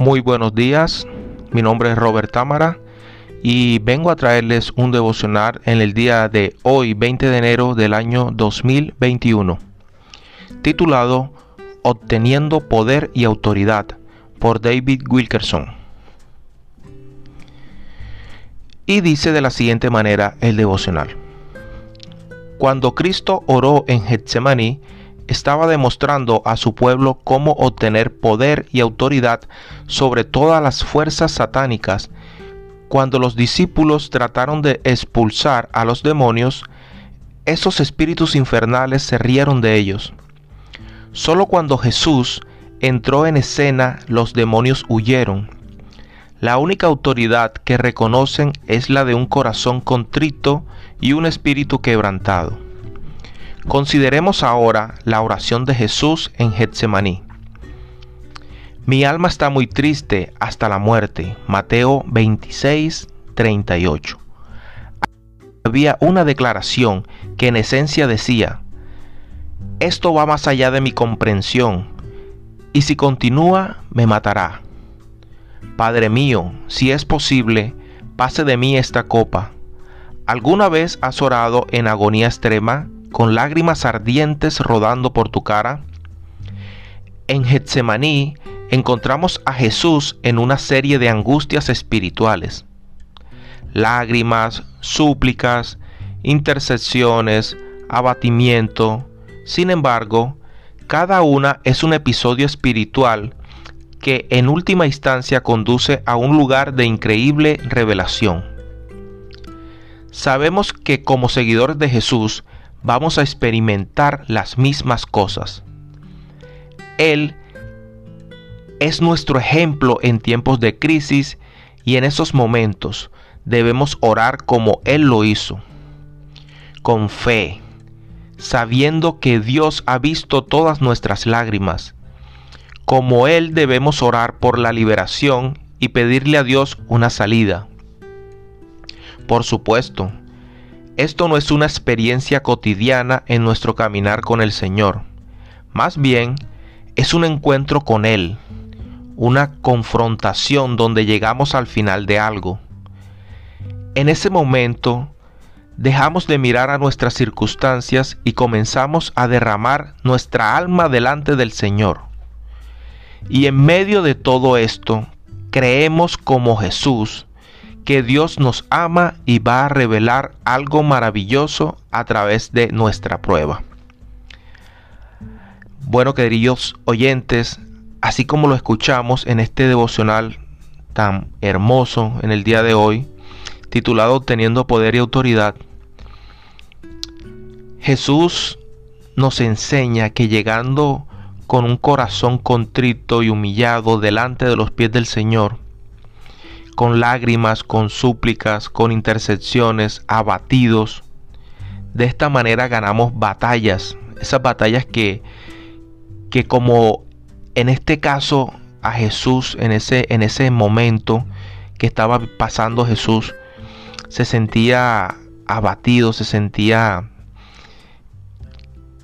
Muy buenos días, mi nombre es Robert Támara y vengo a traerles un devocional en el día de hoy, 20 de enero del año 2021, titulado Obteniendo Poder y Autoridad por David Wilkerson. Y dice de la siguiente manera el devocional. Cuando Cristo oró en Getsemaní, estaba demostrando a su pueblo cómo obtener poder y autoridad sobre todas las fuerzas satánicas. Cuando los discípulos trataron de expulsar a los demonios, esos espíritus infernales se rieron de ellos. Solo cuando Jesús entró en escena los demonios huyeron. La única autoridad que reconocen es la de un corazón contrito y un espíritu quebrantado. Consideremos ahora la oración de Jesús en Getsemaní. Mi alma está muy triste hasta la muerte. Mateo 26, 38. Había una declaración que en esencia decía, esto va más allá de mi comprensión, y si continúa, me matará. Padre mío, si es posible, pase de mí esta copa. ¿Alguna vez has orado en agonía extrema? Con lágrimas ardientes rodando por tu cara? En Getsemaní encontramos a Jesús en una serie de angustias espirituales. Lágrimas, súplicas, intercesiones, abatimiento. Sin embargo, cada una es un episodio espiritual que en última instancia conduce a un lugar de increíble revelación. Sabemos que como seguidores de Jesús vamos a experimentar las mismas cosas. Él es nuestro ejemplo en tiempos de crisis y en esos momentos debemos orar como Él lo hizo, con fe, sabiendo que Dios ha visto todas nuestras lágrimas. Como Él debemos orar por la liberación y pedirle a Dios una salida. Por supuesto, esto no es una experiencia cotidiana en nuestro caminar con el Señor. Más bien, es un encuentro con Él, una confrontación donde llegamos al final de algo. En ese momento, dejamos de mirar a nuestras circunstancias y comenzamos a derramar nuestra alma delante del Señor. Y en medio de todo esto, creemos como Jesús que Dios nos ama y va a revelar algo maravilloso a través de nuestra prueba. Bueno, queridos oyentes, así como lo escuchamos en este devocional tan hermoso en el día de hoy, titulado Teniendo Poder y Autoridad, Jesús nos enseña que llegando con un corazón contrito y humillado delante de los pies del Señor, con lágrimas, con súplicas, con intercessiones, abatidos. De esta manera ganamos batallas, esas batallas que, que como en este caso a Jesús, en ese, en ese momento que estaba pasando Jesús, se sentía abatido, se sentía,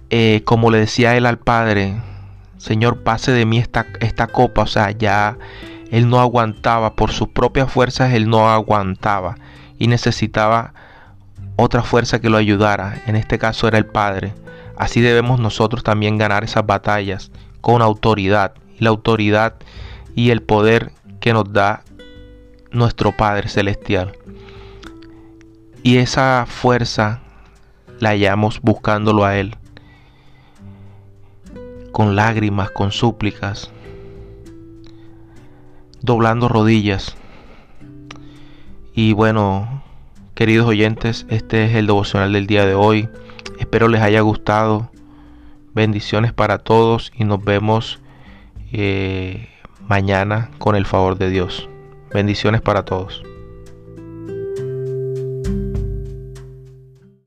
eh, como le decía él al Padre, Señor, pase de mí esta, esta copa, o sea, ya él no aguantaba, por sus propias fuerzas él no aguantaba y necesitaba otra fuerza que lo ayudara. En este caso era el Padre. Así debemos nosotros también ganar esas batallas con autoridad. La autoridad y el poder que nos da nuestro Padre Celestial. Y esa fuerza la hallamos buscándolo a Él. Con lágrimas, con súplicas, doblando rodillas. Y bueno, queridos oyentes, este es el devocional del día de hoy. Espero les haya gustado. Bendiciones para todos y nos vemos eh, mañana con el favor de Dios. Bendiciones para todos.